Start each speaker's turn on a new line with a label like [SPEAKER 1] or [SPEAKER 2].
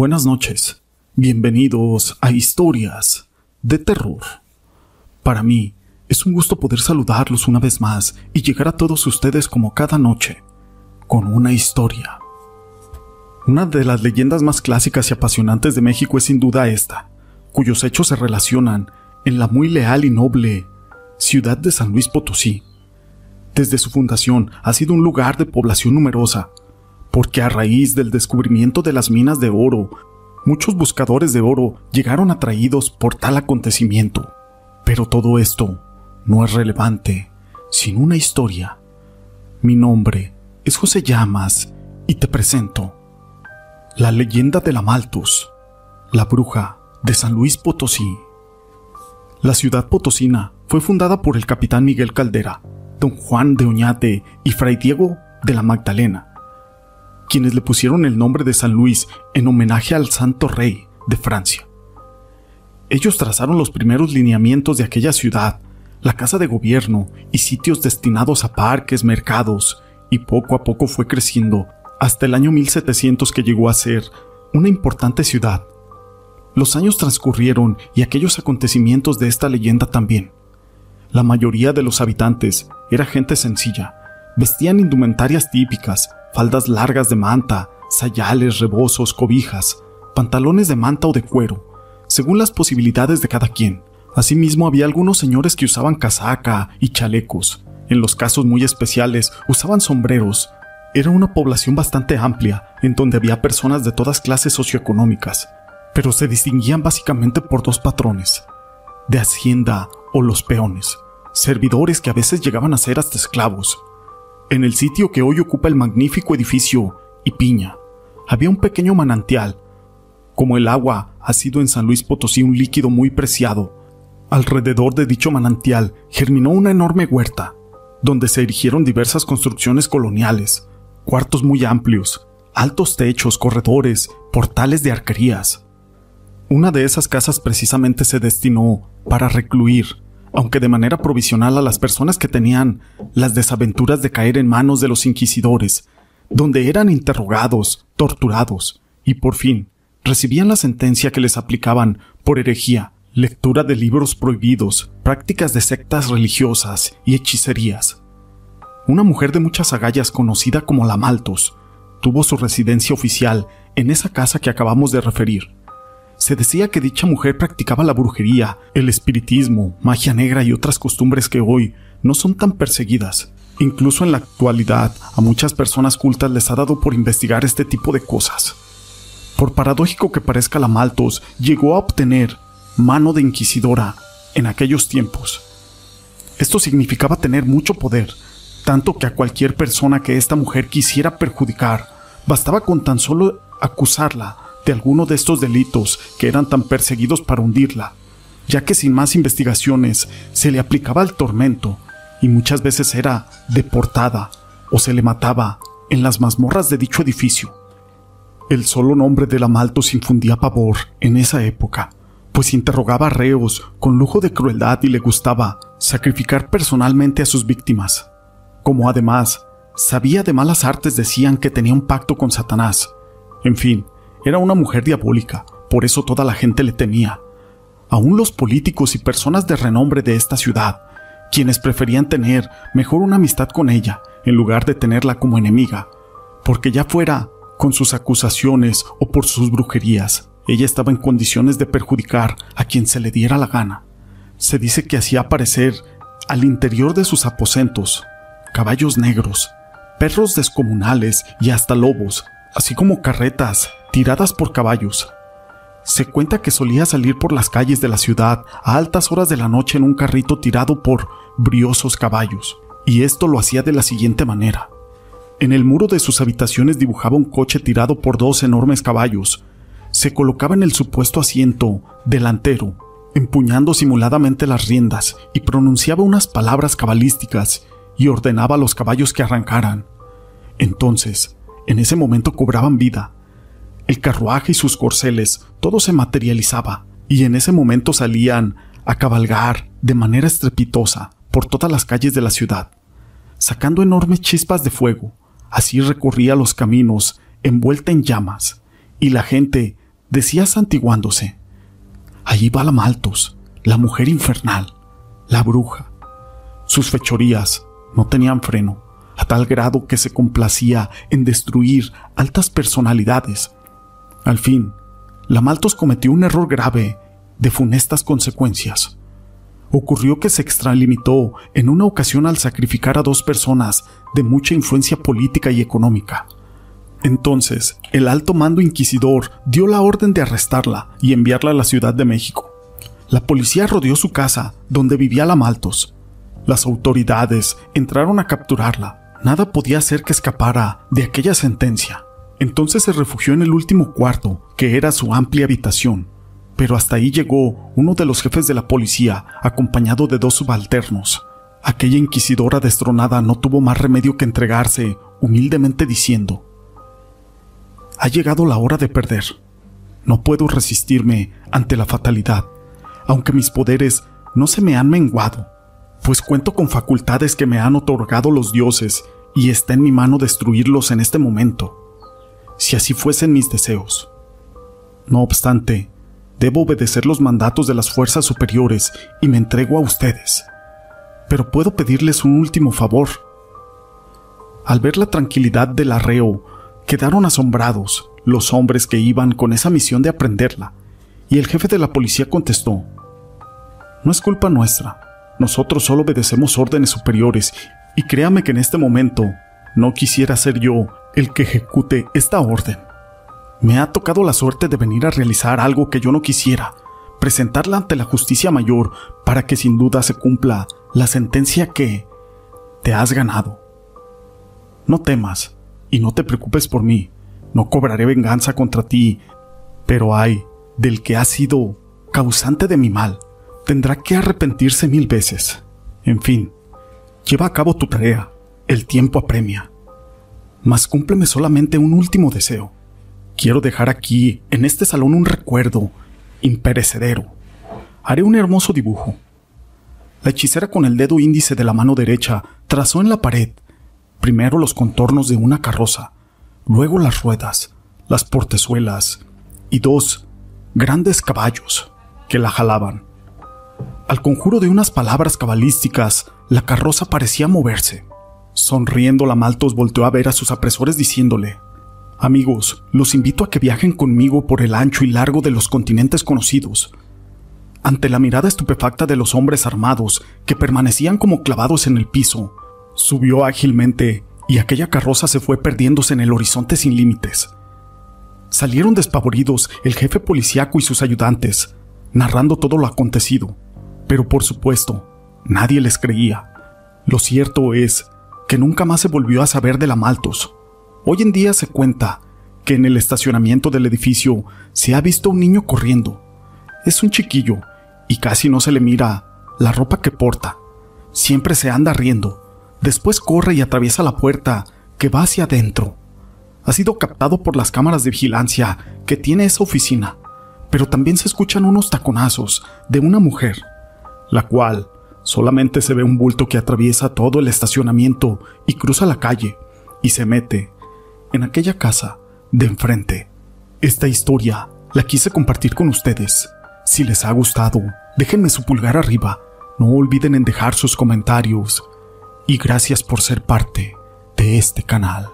[SPEAKER 1] Buenas noches. Bienvenidos a Historias de Terror. Para mí es un gusto poder saludarlos una vez más y llegar a todos ustedes como cada noche, con una historia. Una de las leyendas más clásicas y apasionantes de México es sin duda esta, cuyos hechos se relacionan en la muy leal y noble ciudad de San Luis Potosí. Desde su fundación ha sido un lugar de población numerosa, porque a raíz del descubrimiento de las minas de oro, muchos buscadores de oro llegaron atraídos por tal acontecimiento. Pero todo esto no es relevante sin una historia. Mi nombre es José Llamas y te presento la leyenda de la Maltus, la bruja de San Luis Potosí. La ciudad potosina fue fundada por el capitán Miguel Caldera, don Juan de Oñate y fray Diego de la Magdalena, quienes le pusieron el nombre de San Luis en homenaje al Santo Rey de Francia. Ellos trazaron los primeros lineamientos de aquella ciudad, la casa de gobierno y sitios destinados a parques, mercados, y poco a poco fue creciendo hasta el año 1700 que llegó a ser una importante ciudad. Los años transcurrieron y aquellos acontecimientos de esta leyenda también. La mayoría de los habitantes era gente sencilla, vestían indumentarias típicas, faldas largas de manta, sayales, rebozos, cobijas, pantalones de manta o de cuero, según las posibilidades de cada quien. Asimismo, había algunos señores que usaban casaca y chalecos. En los casos muy especiales, usaban sombreros. Era una población bastante amplia, en donde había personas de todas clases socioeconómicas, pero se distinguían básicamente por dos patrones, de hacienda o los peones, servidores que a veces llegaban a ser hasta esclavos, en el sitio que hoy ocupa el magnífico edificio Ipiña, había un pequeño manantial. Como el agua ha sido en San Luis Potosí un líquido muy preciado, alrededor de dicho manantial germinó una enorme huerta, donde se erigieron diversas construcciones coloniales, cuartos muy amplios, altos techos, corredores, portales de arquerías. Una de esas casas precisamente se destinó para recluir aunque de manera provisional a las personas que tenían las desaventuras de caer en manos de los inquisidores, donde eran interrogados, torturados y por fin recibían la sentencia que les aplicaban por herejía, lectura de libros prohibidos, prácticas de sectas religiosas y hechicerías. Una mujer de muchas agallas conocida como la Maltos tuvo su residencia oficial en esa casa que acabamos de referir se decía que dicha mujer practicaba la brujería, el espiritismo, magia negra y otras costumbres que hoy no son tan perseguidas. Incluso en la actualidad, a muchas personas cultas les ha dado por investigar este tipo de cosas. Por paradójico que parezca, la Maltos llegó a obtener mano de inquisidora en aquellos tiempos. Esto significaba tener mucho poder, tanto que a cualquier persona que esta mujer quisiera perjudicar, bastaba con tan solo acusarla de alguno de estos delitos que eran tan perseguidos para hundirla, ya que sin más investigaciones se le aplicaba el tormento y muchas veces era deportada o se le mataba en las mazmorras de dicho edificio. El solo nombre de la Maltos infundía pavor en esa época, pues interrogaba a reos con lujo de crueldad y le gustaba sacrificar personalmente a sus víctimas. Como además sabía de malas artes decían que tenía un pacto con Satanás. En fin, era una mujer diabólica, por eso toda la gente le temía. Aún los políticos y personas de renombre de esta ciudad, quienes preferían tener mejor una amistad con ella en lugar de tenerla como enemiga, porque ya fuera con sus acusaciones o por sus brujerías, ella estaba en condiciones de perjudicar a quien se le diera la gana. Se dice que hacía aparecer al interior de sus aposentos caballos negros, perros descomunales y hasta lobos, así como carretas tiradas por caballos. Se cuenta que solía salir por las calles de la ciudad a altas horas de la noche en un carrito tirado por briosos caballos, y esto lo hacía de la siguiente manera. En el muro de sus habitaciones dibujaba un coche tirado por dos enormes caballos. Se colocaba en el supuesto asiento delantero, empuñando simuladamente las riendas, y pronunciaba unas palabras cabalísticas y ordenaba a los caballos que arrancaran. Entonces, en ese momento cobraban vida, el carruaje y sus corceles, todo se materializaba, y en ese momento salían a cabalgar de manera estrepitosa por todas las calles de la ciudad, sacando enormes chispas de fuego. Así recorría los caminos envuelta en llamas, y la gente decía santiguándose. Allí va la Maltos, la mujer infernal, la bruja. Sus fechorías no tenían freno, a tal grado que se complacía en destruir altas personalidades. Al fin, la Maltos cometió un error grave de funestas consecuencias. Ocurrió que se extralimitó en una ocasión al sacrificar a dos personas de mucha influencia política y económica. Entonces, el alto mando inquisidor dio la orden de arrestarla y enviarla a la Ciudad de México. La policía rodeó su casa, donde vivía la Maltos. Las autoridades entraron a capturarla. Nada podía hacer que escapara de aquella sentencia. Entonces se refugió en el último cuarto, que era su amplia habitación. Pero hasta ahí llegó uno de los jefes de la policía, acompañado de dos subalternos. Aquella inquisidora destronada no tuvo más remedio que entregarse, humildemente diciendo, ha llegado la hora de perder. No puedo resistirme ante la fatalidad, aunque mis poderes no se me han menguado, pues cuento con facultades que me han otorgado los dioses y está en mi mano destruirlos en este momento, si así fuesen mis deseos. No obstante, debo obedecer los mandatos de las fuerzas superiores y me entrego a ustedes. Pero puedo pedirles un último favor. Al ver la tranquilidad del arreo Quedaron asombrados los hombres que iban con esa misión de aprenderla, y el jefe de la policía contestó, No es culpa nuestra, nosotros solo obedecemos órdenes superiores, y créame que en este momento no quisiera ser yo el que ejecute esta orden. Me ha tocado la suerte de venir a realizar algo que yo no quisiera, presentarla ante la justicia mayor para que sin duda se cumpla la sentencia que te has ganado. No temas, y no te preocupes por mí, no cobraré venganza contra ti, pero ay, del que ha sido causante de mi mal, tendrá que arrepentirse mil veces. En fin, lleva a cabo tu tarea, el tiempo apremia. Mas cúmpleme solamente un último deseo. Quiero dejar aquí, en este salón, un recuerdo imperecedero. Haré un hermoso dibujo. La hechicera con el dedo índice de la mano derecha trazó en la pared primero los contornos de una carroza, luego las ruedas, las portezuelas y dos grandes caballos que la jalaban. Al conjuro de unas palabras cabalísticas, la carroza parecía moverse. Sonriendo, la Maltos volteó a ver a sus apresores diciéndole, Amigos, los invito a que viajen conmigo por el ancho y largo de los continentes conocidos. Ante la mirada estupefacta de los hombres armados que permanecían como clavados en el piso, Subió ágilmente y aquella carroza se fue perdiéndose en el horizonte sin límites. Salieron despavoridos el jefe policíaco y sus ayudantes, narrando todo lo acontecido, pero por supuesto, nadie les creía. Lo cierto es que nunca más se volvió a saber de la Maltos. Hoy en día se cuenta que en el estacionamiento del edificio se ha visto un niño corriendo. Es un chiquillo y casi no se le mira la ropa que porta. Siempre se anda riendo Después corre y atraviesa la puerta que va hacia adentro. Ha sido captado por las cámaras de vigilancia que tiene esa oficina, pero también se escuchan unos taconazos de una mujer, la cual solamente se ve un bulto que atraviesa todo el estacionamiento y cruza la calle y se mete en aquella casa de enfrente. Esta historia la quise compartir con ustedes. Si les ha gustado, déjenme su pulgar arriba. No olviden en dejar sus comentarios y gracias por ser parte de este canal.